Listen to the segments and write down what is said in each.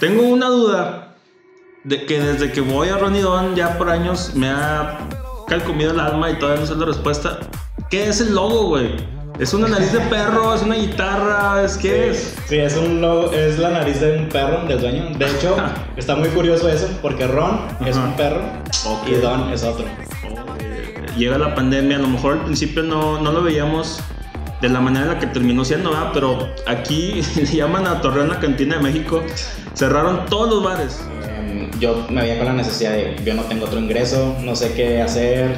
Tengo una duda de que desde que voy a Ronnie Don ya por años me ha calcomido el alma y todavía no sé la respuesta. ¿Qué es el logo, güey? ¿Es una nariz de perro? ¿Es una guitarra? ¿Es qué es? Sí, es, un logo, es la nariz de un perro, del dueño. De hecho, está muy curioso eso, porque Ron es Ajá. un perro Ok. y Don es otro. Llega la pandemia, a lo mejor al principio no, no lo veíamos de la manera en la que terminó siendo, ¿verdad? Pero aquí le llaman a Torreón la cantina de México. Cerraron todos los bares. Em, yo me veía con la necesidad de, yo no tengo otro ingreso, no sé qué hacer,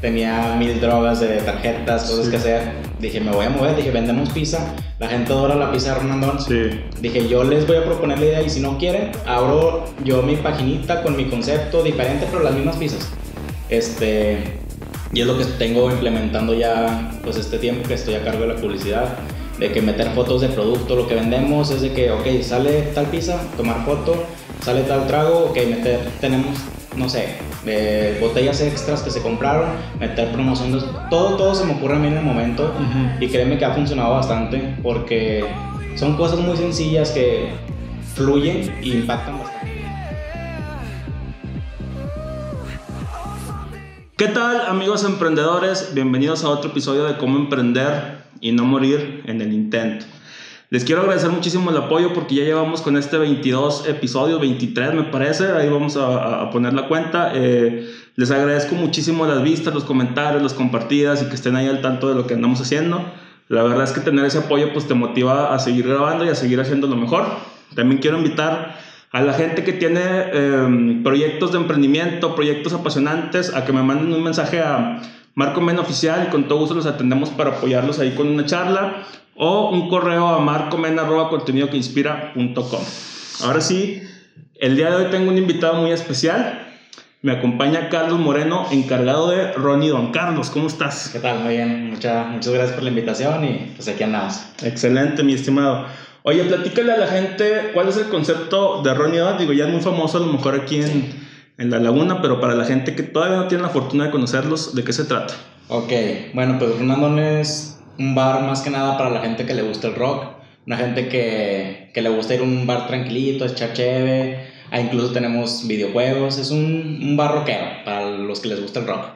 tenía mil drogas de tarjetas, cosas Sí. que hacer. Dije, me voy a mover, dije, vendemos pizza, la gente adora la pizza de Ronaldón. Sí. Dije, yo les voy a proponer la idea y si no quieren, abro yo mi paginita con mi concepto diferente, pero las mismas pizzas. Este, y es lo que tengo implementando ya, pues este tiempo que estoy a cargo de la publicidad, de que meter fotos de producto, lo que vendemos es de que, ok, sale tal pizza, tomar foto, sale tal trago, ok, meter, tenemos, no sé, eh, botellas extras que se compraron, meter promociones, todo, todo se me ocurre a mí en el momento y créeme que ha funcionado bastante porque son cosas muy sencillas que fluyen y impactan ¿Qué tal amigos emprendedores? Bienvenidos a otro episodio de cómo emprender y no morir en el intento. Les quiero agradecer muchísimo el apoyo porque ya llevamos con este 22 episodios, 23 me parece, ahí vamos a, a poner la cuenta. Eh, les agradezco muchísimo las vistas, los comentarios, las compartidas y que estén ahí al tanto de lo que andamos haciendo. La verdad es que tener ese apoyo pues te motiva a seguir grabando y a seguir haciendo lo mejor. También quiero invitar a la gente que tiene eh, proyectos de emprendimiento, proyectos apasionantes, a que me manden un mensaje a Marco Men Oficial y con todo gusto los atendemos para apoyarlos ahí con una charla o un correo a marcomen.contenidoqueinspira.com. Ahora sí, el día de hoy tengo un invitado muy especial. Me acompaña Carlos Moreno, encargado de Ronnie Don Carlos. ¿Cómo estás? ¿Qué tal? Muy bien, Mucha- muchas gracias por la invitación y pues aquí andamos. Excelente, mi estimado. Oye, platícale a la gente cuál es el concepto de Ronnie Don. Digo, ya es muy famoso a lo mejor aquí en, en La Laguna, pero para la gente que todavía no tiene la fortuna de conocerlos, ¿de qué se trata? Ok, bueno, pues Ronaldón es un bar más que nada para la gente que le gusta el rock, una gente que, que le gusta ir a un bar tranquilito, echar cheve, ah, incluso tenemos videojuegos, es un, un bar rockero para los que les gusta el rock.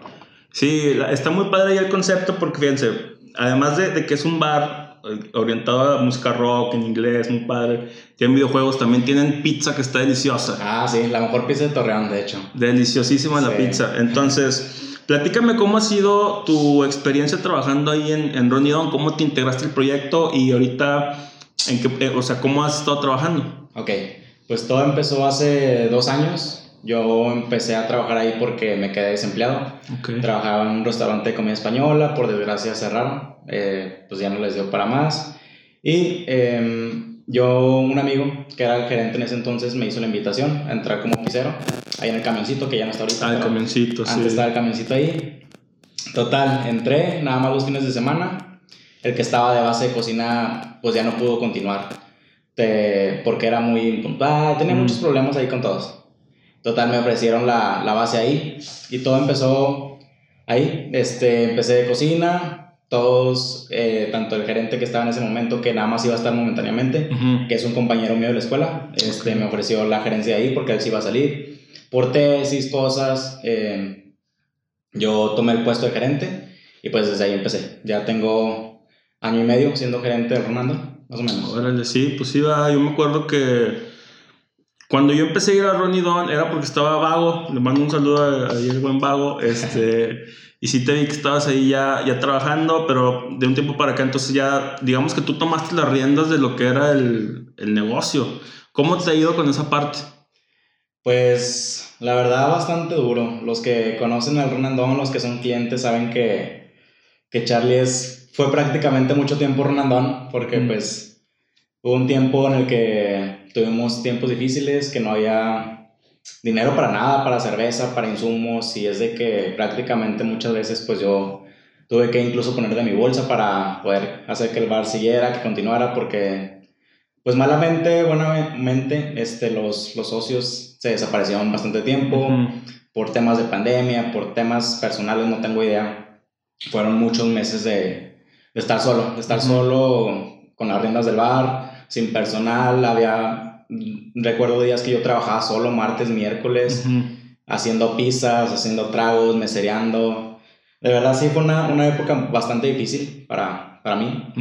Sí, está muy padre ya el concepto porque fíjense, además de, de que es un bar orientado a música rock en inglés, muy padre, tienen videojuegos, también tienen pizza que está deliciosa. Ah, sí, la mejor pizza de Torreón, de hecho. Deliciosísima la pizza. Entonces, platícame cómo ha sido tu experiencia trabajando ahí en, en Ronnie Don, cómo te integraste al proyecto y ahorita, en qué, eh, o sea, cómo has estado trabajando. Ok, pues todo empezó hace dos años. Yo empecé a trabajar ahí porque me quedé desempleado. Ok. Trabajaba en un restaurante de comida española, por desgracia cerraron, eh, pues ya no les dio para más. Y em, yo, un amigo que era el gerente en ese entonces, me hizo la invitación a entrar como pisero, ahí en el camioncito, que ya no está ahorita. Ah, el camioncito, sí. Antes estaba el camioncito ahí. Total, entré nada más los fines de semana. El que estaba de base de cocina, pues ya no pudo continuar. Te- porque era muy impuntual, tenía Mm. muchos problemas ahí con todos. Total, me ofrecieron la, la base ahí y todo empezó ahí. Este, empecé de cocina, todos, eh, tanto el gerente que estaba en ese momento, que nada más iba a estar momentáneamente, Ujú. que es un compañero mío de la escuela, este, Ok. me ofreció la gerencia ahí porque él sí iba a salir. Por tesis, cosas, eh, yo tomé el puesto de gerente y pues desde ahí empecé. Ya tengo año y medio siendo gerente de Ronaldo, más o menos. Órale, sí, pues va, yo me acuerdo que cuando yo empecé a ir a Ronnie Don era porque estaba vago, le mando un saludo a- el buen vago, este, y sí te vi que estabas ahí ya, ya trabajando, pero de un tiempo para acá, entonces ya, digamos que tú tomaste las riendas de lo que era el, el negocio. ¿Cómo te ha ido con esa parte? Pues la verdad bastante duro. Los que conocen al Ronaldón, los que son clientes, saben que, que Charlie es, fue prácticamente mucho tiempo Ronaldón, porque Mm. pues hubo un tiempo en el que tuvimos tiempos difíciles, que no había dinero para nada, para cerveza, para insumos, y es de que prácticamente muchas veces pues yo tuve que incluso poner de mi bolsa para poder hacer que el bar siguiera, que continuara, porque pues malamente, buenamente, este, los, los socios se desaparecieron bastante tiempo Ujú. por temas de pandemia, por temas personales, no tengo idea. Fueron muchos meses de, de estar solo, de estar Ujú. solo con las riendas del bar, sin personal, había recuerdo días que yo trabajaba solo martes, miércoles, haciendo pizzas, haciendo tragos, mesereando. De verdad sí fue una, una época bastante difícil para, para mí,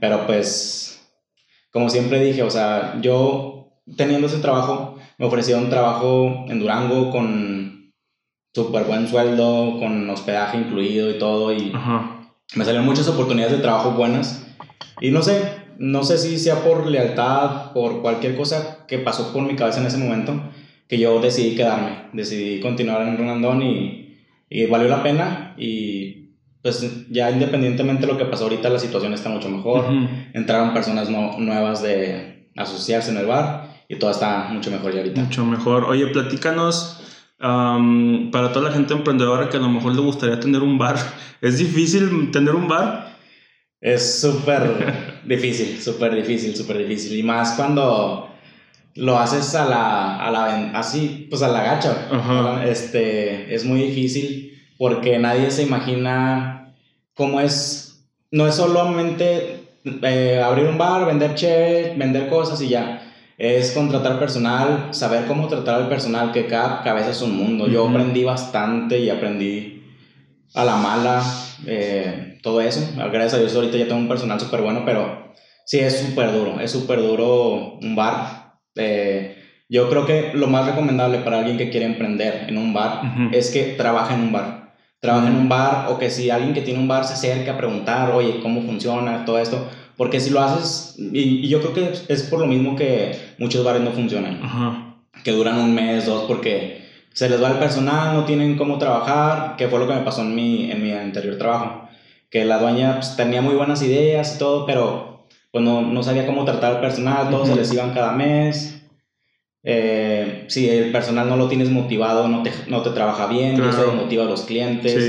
pero pues, como siempre dije, o sea, yo teniendo ese trabajo, me ofrecieron un trabajo en Durango con súper buen sueldo, con hospedaje incluido y todo, y me salieron muchas oportunidades de trabajo buenas. Y no sé, no sé si sea por lealtad, por cualquier cosa que pasó por mi cabeza en ese momento, que yo decidí quedarme, decidí continuar en Ronaldón y, y valió la pena y pues ya independientemente de lo que pasó ahorita la situación está mucho mejor, entraron personas nuevas de asociarse en el bar y todo está mucho mejor ya ahorita. Mucho mejor. Oye, platícanos para toda la gente emprendedora que a lo mejor le gustaría tener un bar, ¿es difícil tener un bar? Es súper difícil, súper difícil, súper difícil. Y más cuando lo haces a la, a la así, pues a la gacha. Este, es muy difícil porque nadie se imagina cómo es, no es solamente eh, abrir un bar, vender cheve, vender cosas y ya. Es contratar personal, saber cómo tratar al personal, que cada cabeza es un mundo. Yo aprendí bastante y aprendí a la mala eh, todo eso. Gracias a Dios ahorita ya tengo un personal súper bueno, pero sí es súper duro, es súper duro un bar. Eh, yo creo que lo más recomendable para alguien que quiere emprender en un bar es que trabaje en un bar. Trabaje en un bar o que si alguien que tiene un bar se acerque a preguntar, oye, ¿cómo funciona todo esto? Porque si lo haces, y, yo creo que es por lo mismo que muchos bares no funcionan, que duran un mes, dos, porque se les va el personal, no tienen cómo trabajar, que fue lo que me pasó en mi, en mi anterior trabajo, que la dueña pues, tenía muy buenas ideas y todo, pero pues no, no sabía cómo tratar al personal, todos se les iban cada mes. Eh, si el personal no lo tienes motivado, no te, no te trabaja bien, claro. eso motiva a los clientes.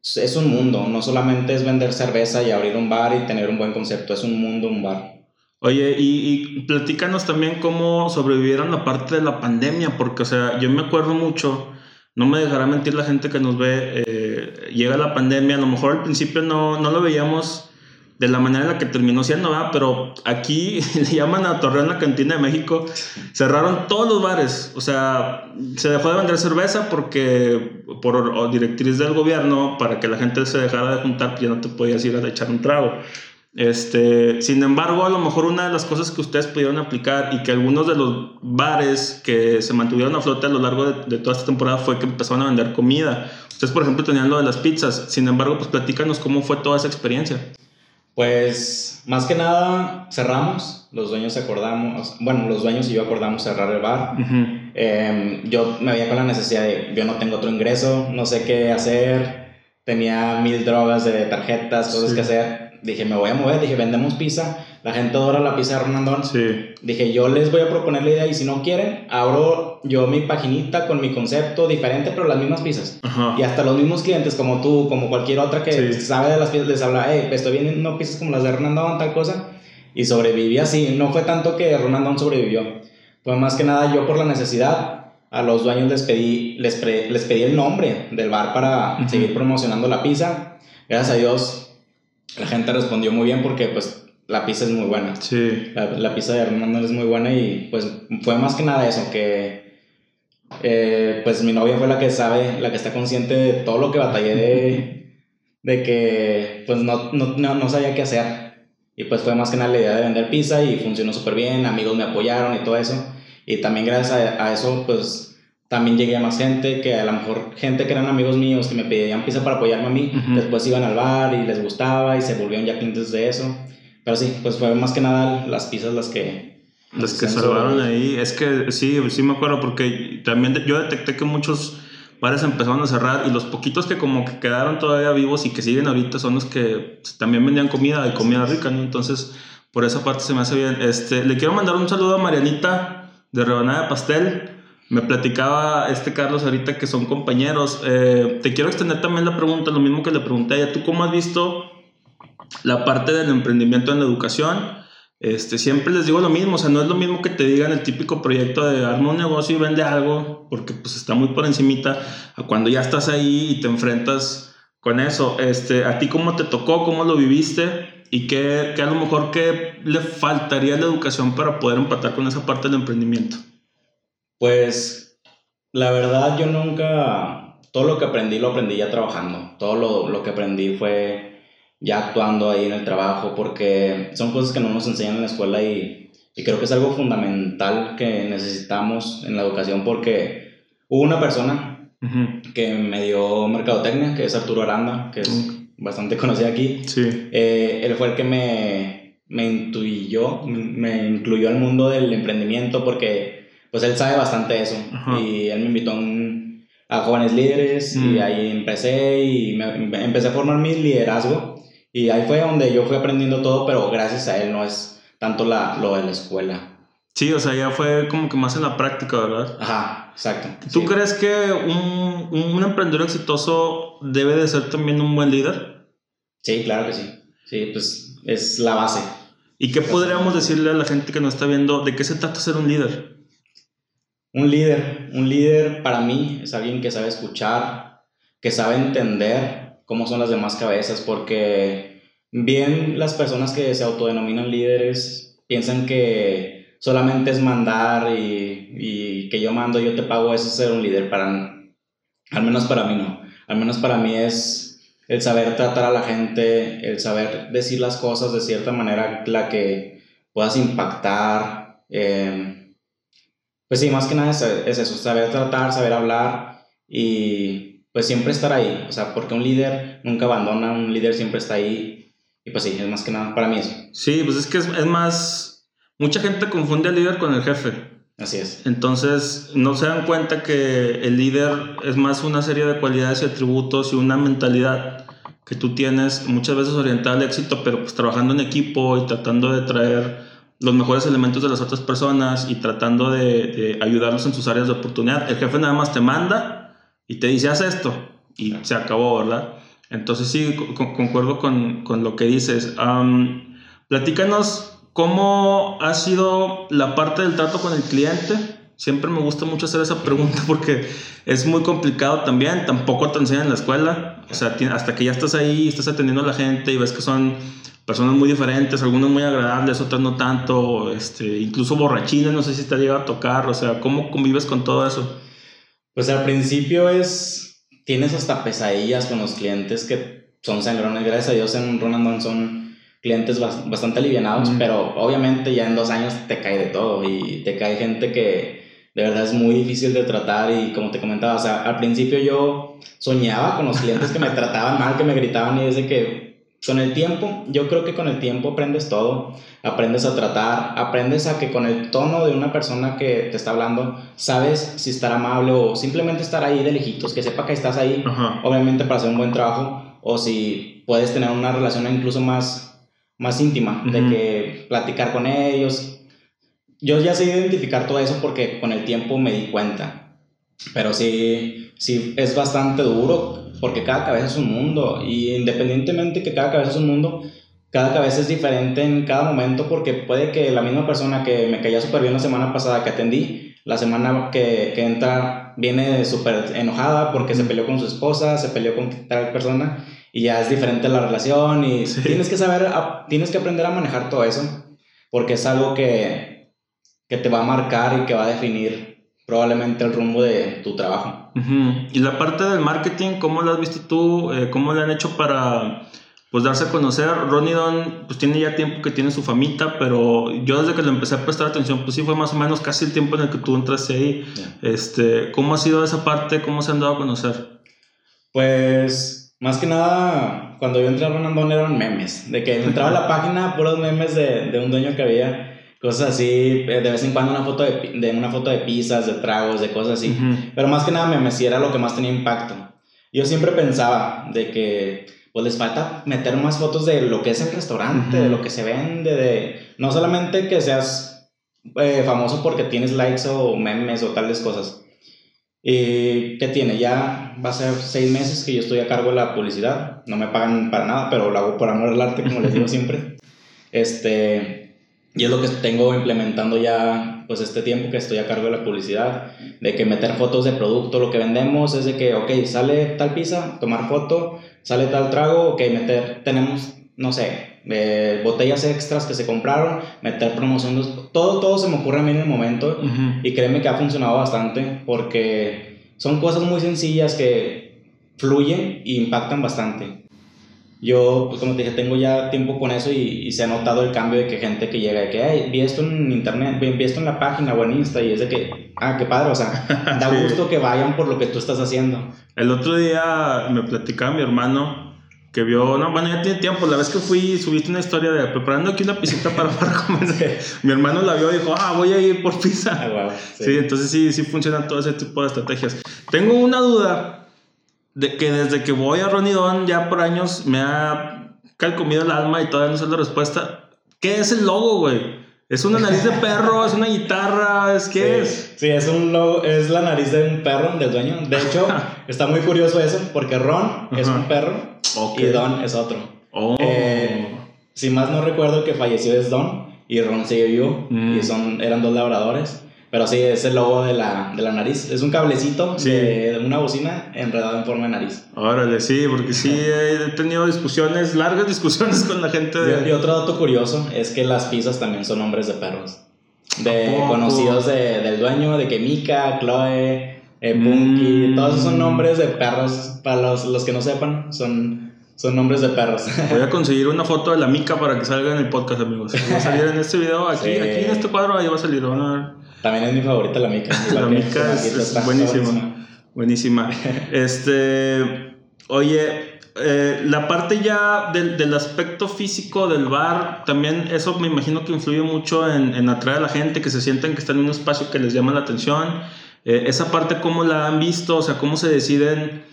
Sí. Es un mundo, no solamente es vender cerveza y abrir un bar y tener un buen concepto, es un mundo, un bar. Oye, y, y, platícanos también cómo sobrevivieron la parte de la pandemia, porque, o sea, yo me acuerdo mucho, no me dejará mentir la gente que nos ve, eh, llega la pandemia, a lo mejor al principio no, no lo veíamos de la manera en la que terminó siendo, ¿verdad? pero aquí le llaman a Torreón la cantina de México, cerraron todos los bares, o sea, se dejó de vender cerveza porque por directriz del gobierno, para que la gente se dejara de juntar, pues ya no te podías ir a echar un trago. Este, sin embargo, a lo mejor una de las cosas que ustedes pudieron aplicar y que algunos de los bares que se mantuvieron a flote a lo largo de, toda esta temporada fue que empezaron a vender comida. Ustedes, por ejemplo, tenían lo de las pizzas. Sin embargo, pues platícanos cómo fue toda esa experiencia. Pues, más que nada, cerramos. Los dueños acordamos, bueno, los dueños y yo acordamos cerrar el bar. Em, yo me veía con la necesidad de, yo no tengo otro ingreso, no sé qué hacer. Tenía mil drogas de tarjetas, cosas que hacer dije, me voy a mover, dije, vendemos pizza, la gente adora la pizza de Ronaldón. Sí. Dije, yo les voy a proponer la idea y si no quieren, abro yo mi paginita con mi concepto diferente, pero las mismas pizzas. Y hasta los mismos clientes, como tú, como cualquier otra que sabe de las pizzas, les habla, hey, estoy viendo pizzas como las de Ronaldón, tal cosa. Y sobreviví así. No fue tanto que Ronaldón sobrevivió. Fue más que nada yo por la necesidad. A los dueños les pedí, les, les pedí el nombre del bar para seguir promocionando la pizza. Gracias a Dios la gente respondió muy bien porque pues la pizza es muy buena. Sí. La, pizza de Hernando es muy buena y pues fue más que nada eso, que eh, pues mi novia fue la que sabe, la que está consciente de todo lo que batallé de, de que pues no, no, no, sabía qué hacer. Y pues fue más que nada la idea de vender pizza y funcionó súper bien, amigos me apoyaron y todo eso. Y también gracias a, a eso pues también llegué a más gente, que a lo mejor gente que eran amigos míos que me pedían pizza para apoyarme a mí, después iban al bar y les gustaba y se volvieron ya clientes de eso. Pero sí, pues fue más que nada las pizzas las que... Las que salvaron ahí. Es que sí, sí me acuerdo porque también yo detecté que muchos bares empezaron a cerrar y los poquitos que como que quedaron todavía vivos y que siguen ahorita son los que también vendían comida y comida rica, ¿no? Entonces, por esa parte se me hace bien. Este, le quiero mandar un saludo a Marianita de Rebanada de Pastel me platicaba este Carlos ahorita que son compañeros. Eh, te quiero extender también la pregunta, lo mismo que le pregunté a ella. ¿Tú cómo has visto la parte del emprendimiento en la educación? Este, siempre les digo lo mismo, o sea, no es lo mismo que te digan el típico proyecto de arma un negocio y vende algo, porque pues está muy por encimita, a cuando ya estás ahí y te enfrentas con eso. Este, ¿A ti cómo te tocó? ¿Cómo lo viviste? y qué, qué a lo mejor qué le faltaría a la educación para poder empatar con esa parte del emprendimiento? Pues la verdad yo nunca, todo lo que aprendí lo aprendí ya trabajando, todo lo, lo que aprendí fue ya actuando ahí en el trabajo porque son cosas que no nos enseñan en la escuela y, y creo que es algo fundamental que necesitamos en la educación porque hubo una persona que me dio mercadotecnia, que es Arturo Aranda, que es bastante conocido aquí. Sí. Eh, él fue el que me, me intuyó, me incluyó al mundo del emprendimiento porque pues él sabe bastante eso. Y él me invitó a, jóvenes líderes y mm. ahí empecé y me, empecé a formar mi liderazgo. Y ahí fue donde yo fui aprendiendo todo, pero gracias a él no es tanto la, lo de la escuela. Sí, o sea, ya fue como que más en la práctica, ¿verdad? Ajá, exacto. ¿Tú crees que un, un, emprendedor exitoso debe de ser también un buen líder? Sí, claro que sí. Sí, pues es la base. ¿Y qué podríamos decirle a la gente que nos está viendo de qué se trata ser un líder? Un líder, un líder para mí es alguien que sabe escuchar, que sabe entender cómo son las demás cabezas, porque bien las personas que se autodenominan líderes piensan que solamente es mandar y, y, que yo mando, yo te pago, eso es ser un líder. Para, al menos para mí no. Al menos para mí es el saber tratar a la gente, el saber decir las cosas de cierta manera, la que puedas impactar. Eh, pues sí, más que nada es, es, eso, saber tratar, saber hablar y pues siempre estar ahí. O sea, porque un líder nunca abandona, un líder siempre está ahí. Y pues sí, es más que nada para mí eso. Sí, pues es que es, es más Mucha gente confunde al líder con el jefe. Así es. Entonces, no se dan cuenta que el líder es más una serie de cualidades y atributos y una mentalidad que tú tienes muchas veces orientada al éxito, pero pues trabajando en equipo y tratando de traer los mejores elementos de las otras personas y tratando de, ayudarlos en sus áreas de oportunidad. El jefe nada más te manda y te dice, haz esto y se acabó, ¿verdad? Entonces sí, concuerdo con, con, lo que dices. platícanos ¿Cómo ha sido la parte del trato con el cliente? Siempre me gusta mucho hacer esa pregunta porque es muy complicado también. Tampoco te enseñan en la escuela. O sea, hasta que ya estás ahí, estás atendiendo a la gente y ves que son personas muy diferentes, algunas muy agradables, otras no tanto, este, incluso borrachines, no sé si te ha llegado a tocar. O sea, ¿cómo convives con todo eso? Pues al principio es. Tienes hasta pesadillas con los clientes que son sangrones. Gracias a Dios en Ronald son clientes bastante alivianados, pero obviamente ya en dos años te cae de todo y te cae gente que de verdad es muy difícil de tratar y como te comentaba, o sea, al principio yo soñaba con los clientes que me trataban mal, que me gritaban y desde que con el tiempo, yo creo que con el tiempo aprendes todo, aprendes a tratar, aprendes a que con el tono de una persona que te está hablando, sabes si estar amable o simplemente estar ahí de lejitos, que sepa que estás ahí, obviamente para hacer un buen trabajo, o si puedes tener una relación incluso más más íntima, de que platicar con ellos. Yo ya sé identificar todo eso porque con el tiempo me di cuenta. Pero sí, sí es bastante duro porque cada cabeza es un mundo y independientemente que cada cabeza es un mundo, cada cabeza es diferente en cada momento porque puede que la misma persona que me caía súper bien la semana pasada que atendí, la semana que, que entra viene súper enojada porque se peleó con su esposa, se peleó con tal persona y ya es diferente la relación y tienes que saber, tienes que aprender a manejar todo eso porque es algo que, que te va a marcar y que va a definir probablemente el rumbo de tu trabajo. Y la parte del marketing, ¿cómo lo has visto tú? Eh, ¿Cómo le han hecho para pues darse a conocer? Ronnie Don pues tiene ya tiempo que tiene su famita, pero yo desde que le empecé a prestar atención, pues sí fue más o menos casi el tiempo en el que tú entraste ahí. Este, ¿Cómo ha sido esa parte? ¿Cómo se han dado a conocer? Pues más que nada, cuando yo entré a Ronaldón eran memes. De que entraba a la página, puros memes de, de, un dueño que había. Cosas así, eh, de vez en cuando una foto de, de una foto de pizzas, de tragos, de cosas así. Pero más que nada memes, sí era lo que más tenía impacto. Yo siempre pensaba de que pues les falta meter más fotos de lo que es el restaurante, de lo que se vende, de no solamente que seas eh, famoso porque tienes likes o memes o tales cosas, ¿Y qué tiene? Ya va a ser seis meses que yo estoy a cargo de la publicidad. No me pagan para nada, pero lo hago por amor al arte, como les digo siempre. Este, y es lo que tengo implementando ya, pues este tiempo que estoy a cargo de la publicidad, de que meter fotos de producto, lo que vendemos es de que, ok, sale tal pizza, tomar foto, sale tal trago, ok, meter, tenemos no sé, eh, botellas extras que se compraron, meter promociones, todo, todo se me ocurre a mí en el momento y créeme que ha funcionado bastante porque son cosas muy sencillas que fluyen e impactan bastante. Yo, pues como te dije, tengo ya tiempo con eso y, se ha notado el cambio de que gente que llega, de que, vi esto en internet, vi esto en la página o en Insta y es de que, ah, qué padre, o sea, da gusto que vayan por lo que tú estás haciendo. El otro día me platicaba mi hermano que vio, no, bueno, ya tiene tiempo, la vez que fui, subiste una historia de preparando aquí una pisita para, para comer. mi hermano la vio y dijo, ah, voy a ir por pizza. Ah, sí. sí, entonces sí, sí funcionan todo ese tipo de estrategias. Tengo una duda de que desde que voy a Ronidón ya por años me ha calcomido el alma y todavía no sé la respuesta. ¿Qué es el logo, güey? ¿Es una nariz de perro? ¿Es una guitarra? ¿Es qué es? Sí, es un logo, es la nariz de un perro, del dueño. De hecho, está muy curioso eso, porque Ron es un perro y Don es otro. Oh. Eh, si más no recuerdo, que falleció es Don y Ron sigue vivo mm. y son, eran dos labradores. Pero sí, es el logo de la, de la nariz. Es un cablecito de, una bocina enredado en forma de nariz. Órale, sí, porque sí he tenido discusiones, largas discusiones con la gente. De... Y, otro dato curioso es que las pizzas también son nombres de perros. De conocidos de, del dueño, de que Mika, Chloe, eh, Punky, mm. todos esos son nombres de perros. Para los, los que no sepan, son son nombres de perros. Voy a conseguir una foto de la mica para que salga en el podcast, amigos. Va a salir en este video, aquí, aquí en este cuadro, ahí va a salir. También es mi favorita la mica. La, mica es, buenísima. Buenísima. este, oye, eh, la parte ya del, del, aspecto físico del bar, también eso me imagino que influye mucho en, en atraer a la gente, que se sienten que están en un espacio que les llama la atención. Eh, esa parte, ¿cómo la han visto? O sea, ¿cómo se deciden?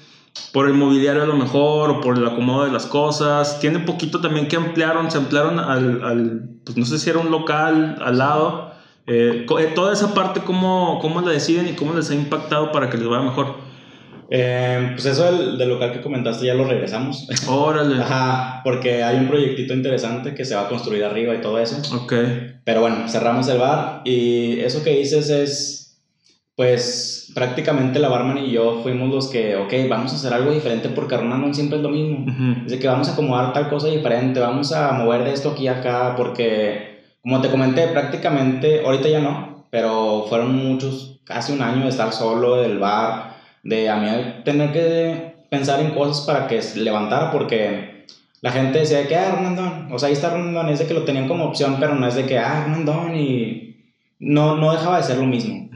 Por el mobiliario a lo mejor o por el acomodo de las cosas. Tiene poquito también que ampliaron, se ampliaron al, al pues no sé si era un local al lado. Eh, eh, toda esa parte, ¿cómo, ¿cómo la deciden y cómo les ha impactado para que les vaya mejor? Eh, pues eso del, del, local que comentaste ya lo regresamos. Órale. Ajá, porque hay un proyectito interesante que se va a construir arriba y todo eso. Ok. Pero bueno, cerramos el bar y eso que dices es pues prácticamente la barman y yo fuimos los que, ok, vamos a hacer algo diferente porque no siempre es lo mismo. Es de que vamos a acomodar tal cosa diferente, vamos a mover de esto aquí a acá, porque como te comenté, prácticamente, ahorita ya no, pero fueron muchos, casi un año de estar solo del bar, de a mí tener que pensar en cosas para que se levantara porque la gente decía que, ah, Hernandón, o sea, ahí está Hernandón, es de que lo tenían como opción, pero no es de que, ah, y no, no dejaba de ser lo mismo.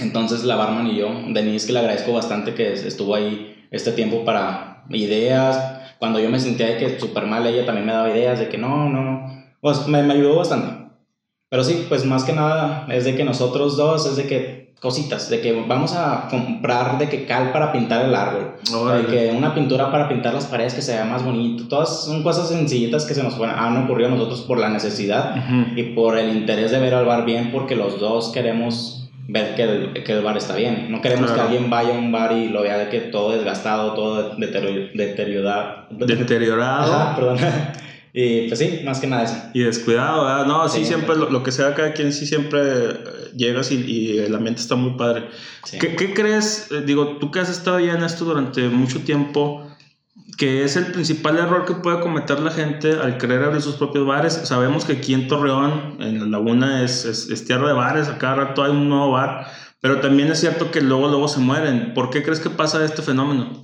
Entonces la barman y yo, Denise, que le agradezco bastante que estuvo ahí este tiempo para ideas. Cuando yo me sentía de que súper mal, ella también me daba ideas de que no, no. Pues me, me ayudó bastante. Pero sí, pues más que nada es de que nosotros dos, es de que cositas, de que vamos a comprar de que cal para pintar el árbol, de que una pintura para pintar las paredes que se vea más bonito, todas son cosas sencillitas que se nos han ocurrido a nosotros por la necesidad y por el interés de ver al bar bien, porque los dos queremos ver que el, que el bar está bien. No queremos que alguien vaya a un bar y lo vea de que todo desgastado, todo deteriorado. Deteriorado. perdón. Y pues sí, más que nada eso. Y descuidado, ¿verdad? No, sí, siempre lo, que sea cada quien, sí siempre eh, llegas y, y el ambiente está muy padre. ¿Qué, ¿Qué, crees? Eh, digo, tú que has estado ya en esto durante mucho tiempo, que es el principal error que puede cometer la gente al querer abrir sus propios bares. Sabemos que aquí en Torreón, en la laguna, es, es, tierra de bares, a cada rato hay un nuevo bar, pero también es cierto que luego, luego se mueren. ¿Por qué crees que pasa este fenómeno?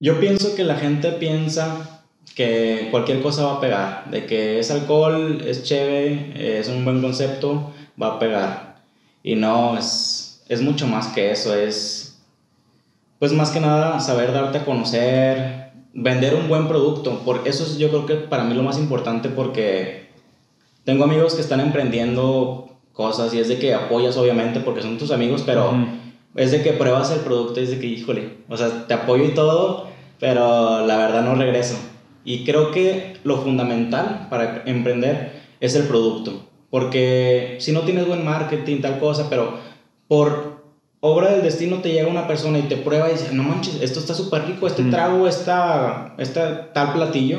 Yo pienso que la gente piensa que cualquier cosa va a pegar, de que es alcohol, es chévere, es un buen concepto, va a pegar. Y no, es, es mucho más que eso, es pues más que nada saber darte a conocer, vender un buen producto. Por eso es yo creo que para mí lo más importante porque tengo amigos que están emprendiendo cosas y es de que apoyas obviamente porque son tus amigos, pero es de que pruebas el producto y es de que, híjole, o sea, te apoyo y todo, pero la verdad no regreso. Y creo que lo fundamental para emprender es el producto. Porque si no tienes buen marketing, tal cosa, pero por obra del destino te llega una persona y te prueba y dice, no manches, esto está súper rico, este mm. trago, esta, esta tal platillo,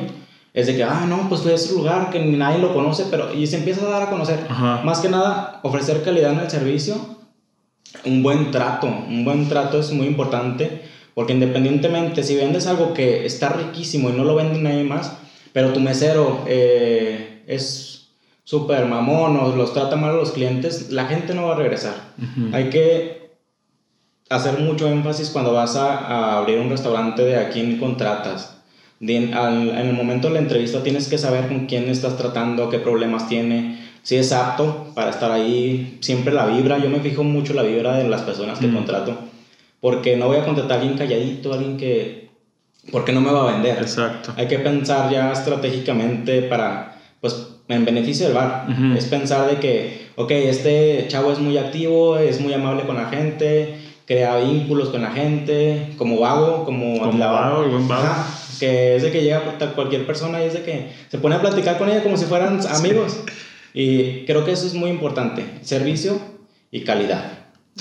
es de que, ah, no, pues fue ese lugar que nadie lo conoce, pero y se empieza a dar a conocer. Más que nada, ofrecer calidad en el servicio, un buen trato, un buen trato es muy importante, porque independientemente, si vendes algo que está riquísimo y no lo vende nadie más, pero tu mesero eh, es súper mamón o los trata mal a los clientes, la gente no va a regresar. Hay que hacer mucho énfasis cuando vas a, a, abrir un restaurante de a quién contratas. en el momento de la entrevista tienes que saber con quién estás tratando, qué problemas tiene, si es apto para estar ahí, siempre la vibra, yo me fijo mucho la vibra de las personas que contrato, porque no voy a contratar a alguien calladito, alguien que, porque no me va a vender. Exacto. Hay que pensar ya estratégicamente para, pues, en beneficio del bar. Es pensar de que, ok, este chavo es muy activo, es muy amable con la gente, crea vínculos con la gente, como vago, como, como vago, buen vago. que es de que llega cualquier persona y es de que se pone a platicar con ella como si fueran amigos. Y creo que eso es muy importante, servicio y calidad.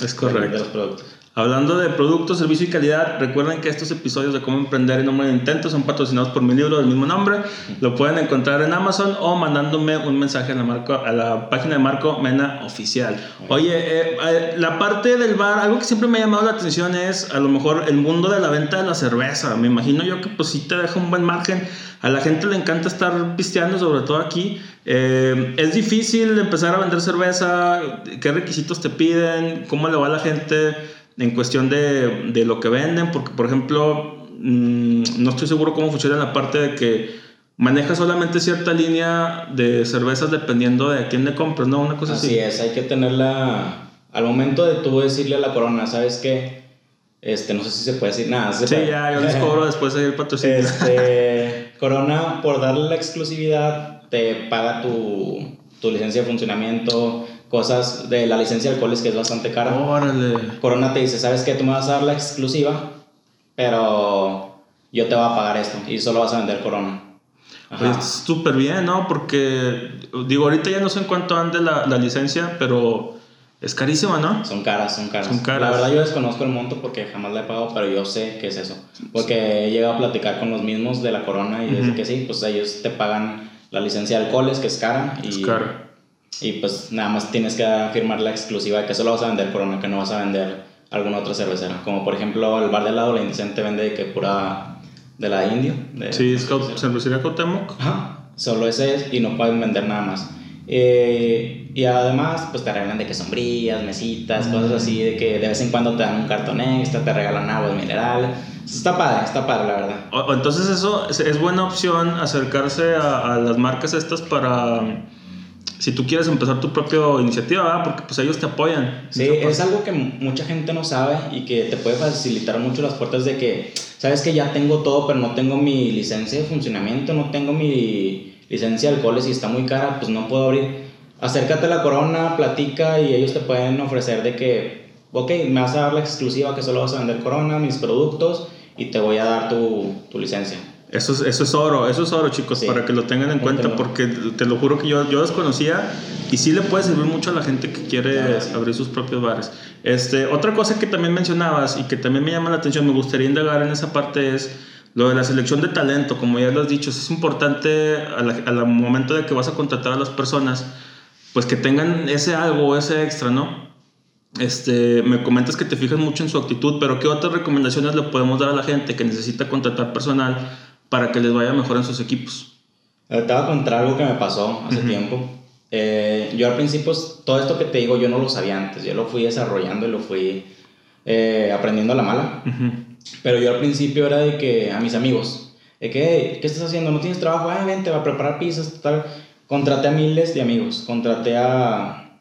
Es correcto. De los productos. Hablando de productos, servicio y calidad, recuerden que estos episodios de cómo emprender y nombre de intento son patrocinados por mi libro del mismo nombre. Lo pueden encontrar en Amazon o mandándome un mensaje a la, Marco, a la página de Marco Mena Oficial. Oye, eh, eh, la parte del bar, algo que siempre me ha llamado la atención es a lo mejor el mundo de la venta de la cerveza. Me imagino yo que pues sí te deja un buen margen. A la gente le encanta estar pisteando, sobre todo aquí. Eh, es difícil empezar a vender cerveza. ¿Qué requisitos te piden? ¿Cómo le va a la gente? En cuestión de, de lo que venden, porque por ejemplo, mmm, no estoy seguro cómo funciona la parte de que maneja solamente cierta línea de cervezas dependiendo de a quién le compras, ¿no? Una cosa así. Así es, hay que tenerla al momento de tú decirle a la corona, ¿sabes qué? Este, no sé si se puede decir nada. sí, ya, yo les cobro después de ir patrocinio. Este, corona, por darle la exclusividad, te paga tu, tu licencia de funcionamiento, cosas de la licencia de alcoholes que es bastante cara. Órale. Corona te dice, ¿sabes qué? Tú me vas a dar la exclusiva, pero yo te voy a pagar esto y solo vas a vender Corona. Pues súper bien, ¿no? Porque, digo, ahorita ya no sé en cuánto ande la, la, licencia, pero es carísima, ¿no? Son caras, son caras, son caras. La verdad yo desconozco el monto porque jamás la he pagado, pero yo sé que es eso. Porque he llegado a platicar con los mismos de la Corona y uh -huh. desde que sí, pues ellos te pagan la licencia de alcoholes, que es cara. Y, es cara y pues nada más tienes que firmar la exclusiva de que solo vas a vender Corona, que no vas a vender alguna otra cervecera. Como por ejemplo el bar de lado, la Indecente vende que pura de la Indio. De, sí, es cervecería Cuauhtémoc. Ajá, solo ese es y no pueden vender nada más. Eh, y además, pues te regalan de que sombrillas, mesitas, mm. cosas así, de que de vez en cuando te dan un cartón extra, te regalan agua mineral. Está padre, está padre, la verdad. O, entonces eso es, es, buena opción acercarse a, a las marcas estas para si tú quieres empezar tu propia iniciativa, ¿verdad? porque pues ellos te apoyan. Sí, es algo que mucha gente no sabe y que te puede facilitar mucho las puertas de que, sabes que ya tengo todo, pero no tengo mi licencia de funcionamiento, no tengo mi licencia de alcoholes y está muy cara, pues no puedo abrir. Acércate a la corona, platica y ellos te pueden ofrecer de que, ok, me vas a dar la exclusiva que solo vas a vender corona, mis productos y te voy a dar tu, tu licencia. Eso es, eso es oro, eso es oro, chicos, sí. para que lo tengan en cuenta, porque te lo juro que yo, yo desconocía y sí le puede servir mucho a la gente que quiere claro, sí. abrir sus propios bares. Este, otra cosa que también mencionabas y que también me llama la atención, me gustaría indagar en esa parte es lo de la selección de talento, como ya lo has dicho, es importante al momento de que vas a contratar a las personas, pues que tengan ese algo, ese extra, ¿no? Este, me comentas que te fijas mucho en su actitud, pero ¿qué otras recomendaciones le podemos dar a la gente que necesita contratar personal para que les vaya mejor en sus equipos. Te voy a contar algo que me pasó hace uh -huh. tiempo. Eh, yo al principio, todo esto que te digo, yo no lo sabía antes. Yo lo fui desarrollando y lo fui eh, aprendiendo a la mala. Uh -huh. Pero yo al principio era de que a mis amigos, de que, hey, ¿qué estás haciendo? ¿No tienes trabajo? Ah, ven, te va a preparar pizzas, tal. Contraté a miles de amigos. Contraté a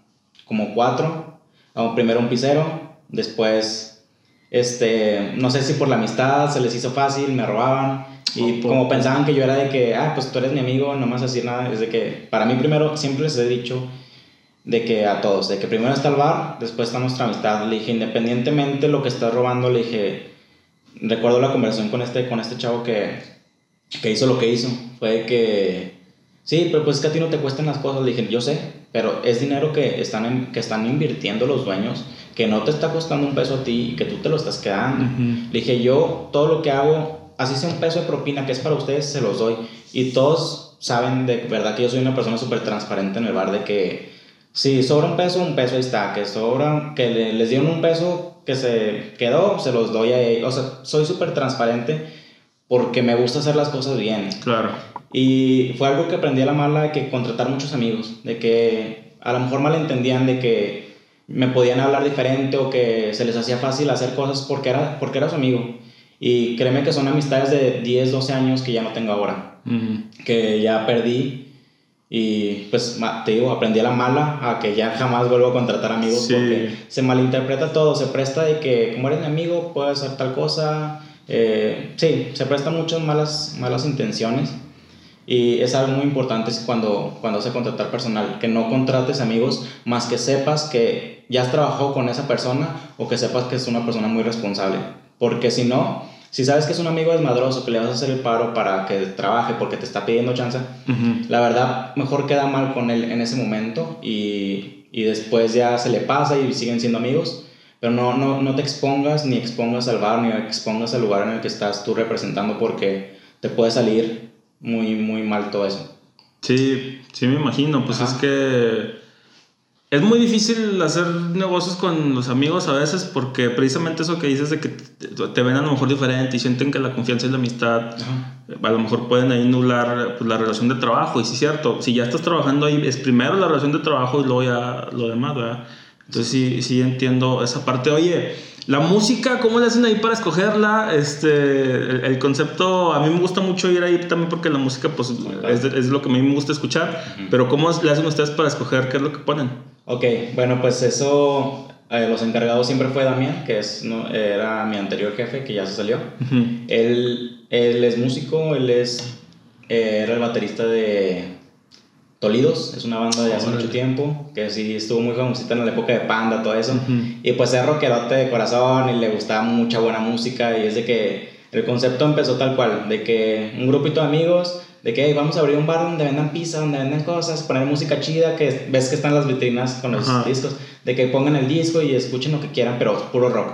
como cuatro. A primero un pizzero, después, este, no sé si por la amistad se les hizo fácil, me robaban y como pensaban que yo era de que, ah, pues tú eres mi amigo, no me vas a decir nada, es de que, para mí primero, siempre les he dicho de que a todos, de que primero está el bar, después está nuestra amistad. Le dije, independientemente de lo que estás robando, le dije, recuerdo la conversación con este, con este chavo que, que hizo lo que hizo. Fue que, sí, pero pues es que a ti no te cuestan las cosas. Le dije, yo sé, pero es dinero que están, en, que están invirtiendo los dueños, que no te está costando un peso a ti y que tú te lo estás quedando. Uh -huh. Le dije, yo todo lo que hago así sea un peso de propina que es para ustedes, se los doy. Y todos saben de verdad que yo soy una persona súper transparente en el bar, de que si sobra un peso, un peso ahí está, que sobra, que le, les dieron un peso que se quedó, se los doy a ellos. O sea, soy súper transparente porque me gusta hacer las cosas bien. Claro. Y fue algo que aprendí a la mala de que contratar muchos amigos, de que a lo mejor malentendían de que me podían hablar diferente o que se les hacía fácil hacer cosas porque era, porque era su amigo. Y créeme que son amistades de 10, 12 años que ya no tengo ahora, que ya perdí. Y pues te digo, aprendí a la mala a que ya jamás vuelvo a contratar amigos porque se malinterpreta todo, se presta de que como eres mi amigo puedes hacer tal cosa. Eh, sí, se presta muchas malas, malas intenciones. Y es algo muy importante cuando, cuando se contratar personal, que no contrates amigos más que sepas que ya has trabajado con esa persona o que sepas que es una persona muy responsable. Porque si no, si sabes que es un amigo desmadroso, que le vas a hacer el paro para que trabaje porque te está pidiendo chance, la verdad, mejor queda mal con él en ese momento y, y, después ya se le pasa y siguen siendo amigos. Pero no, no, no te expongas, ni expongas al bar, ni expongas al lugar en el que estás tú representando porque te puede salir muy, muy mal todo eso. Sí, sí me imagino, pues es que es muy difícil hacer negocios con los amigos a veces porque precisamente eso que dices de que te ven a lo mejor diferente y sienten que la confianza y la amistad a lo mejor pueden ahí anular pues, la relación de trabajo y sí es cierto, si ya estás trabajando ahí es primero la relación de trabajo y luego ya lo demás, ¿verdad? Entonces sí, sí entiendo esa parte. Oye, la música, ¿cómo le hacen ahí para escogerla? Este, el, concepto, a mí me gusta mucho ir ahí también porque la música pues, es, es, lo que a mí me gusta escuchar, pero ¿cómo le hacen ustedes para escoger qué es lo que ponen? Ok, bueno, pues eso, eh, los encargados siempre fue Damián, que es, ¿no? era mi anterior jefe, que ya se salió. él, él es músico, él es, eh, era el baterista de Tolidos, es una banda de hace mucho tiempo, que sí estuvo muy famosita en la época de Panda, todo eso. Y pues es rockerote de corazón y le gustaba mucha buena música y es de que el concepto empezó tal cual, de que un grupito de amigos de que vamos a abrir un bar donde vendan pizza, donde vendan cosas, poner música chida, que ves que están las vitrinas con los discos, de que pongan el disco y escuchen lo que quieran, pero puro rock.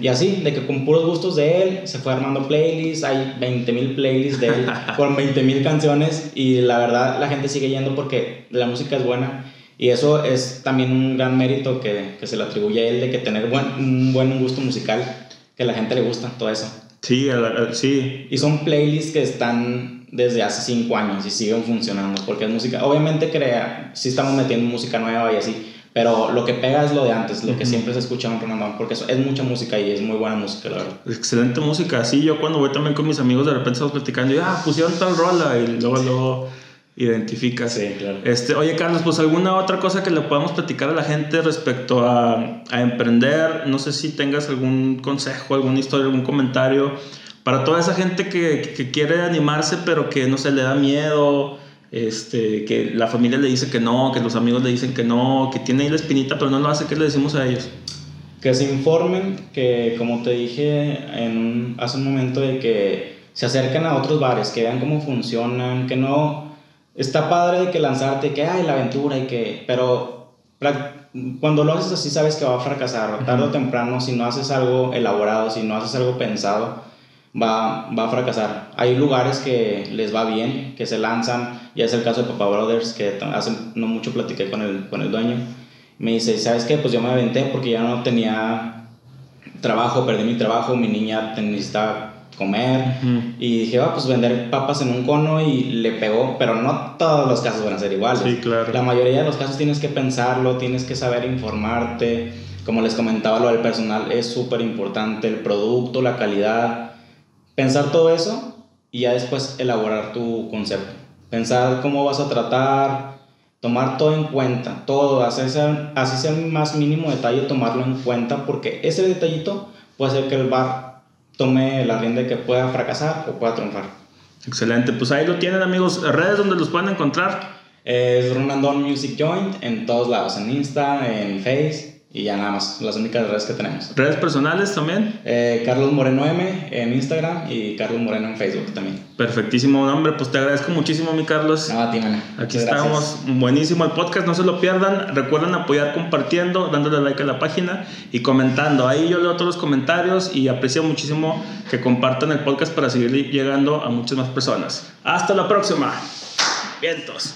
Y así, de que con puros gustos de él se fue armando playlists, hay 20.000 playlists de él con 20.000 canciones y la verdad la gente sigue yendo porque la música es buena. Y eso es también un gran mérito que, que se le atribuye a él de que tener buen, un buen gusto musical, que a la gente le gusta, todo eso. Sí, sí. Y son playlists que están desde hace cinco años y siguen funcionando porque es música, obviamente crea, sí estamos metiendo música nueva y así, pero lo que pega es lo de antes, lo que siempre se escucha en Ronaldón, porque es mucha música y es muy buena música, la verdad. Excelente música, sí, yo cuando voy también con mis amigos de repente estamos platicando y, ah, pusieron tal rola y luego, luego identificas. Sí, claro. Este, oye, Carlos, pues alguna otra cosa que le podamos platicar a la gente respecto a, a emprender, no sé si tengas algún consejo, alguna historia, algún comentario para toda esa gente que, que, quiere animarse, pero que no se le da miedo, este, que la familia le dice que no, que los amigos le dicen que no, que tiene ahí la espinita, pero no lo hace, ¿qué le decimos a ellos? Que se informen, que como te dije en hace un momento, de que se acerquen a otros bares, que vean cómo funcionan, que no... Está padre de que lanzarte, que hay la aventura y que... Pero cuando lo haces así sabes que va a fracasar, tarde o temprano, si no haces algo elaborado, si no haces algo pensado, va, va a fracasar. Hay lugares que les va bien, que se lanzan, ya es el caso de Papa Brothers, que hace no mucho platiqué con el, con el dueño. Me dice, ¿sabes qué? Pues yo me aventé porque ya no tenía trabajo, perdí mi trabajo, mi niña necesitaba comer y dije, va, pues vender papas en un cono y le pegó, pero no todos los casos van a ser iguales. Sí, claro. La mayoría de los casos tienes que pensarlo, tienes que saber informarte. Como les comentaba, lo del personal es súper importante, el producto, la calidad pensar todo eso y ya después elaborar tu concepto. Pensar cómo vas a tratar, tomar todo en cuenta, todo, así sea, así sea el más mínimo detalle, tomarlo en cuenta, porque ese detallito puede hacer que el bar tome la rienda que pueda fracasar o pueda triunfar. Excelente, pues ahí lo tienen amigos, redes donde los pueden encontrar. Es Ronaldon Music Joint en todos lados, en Insta, en Face y ya nada más, las únicas redes que tenemos. ¿Redes personales también? Eh, Carlos Moreno M en Instagram y Carlos Moreno en Facebook también. Perfectísimo nombre, pues te agradezco muchísimo, mi Carlos. No, a ti, Aquí estamos, buenísimo el podcast, no se lo pierdan. Recuerden apoyar compartiendo, dándole like a la página y comentando. Ahí yo leo todos los comentarios y aprecio muchísimo que compartan el podcast para seguir llegando a muchas más personas. Hasta la próxima. Vientos.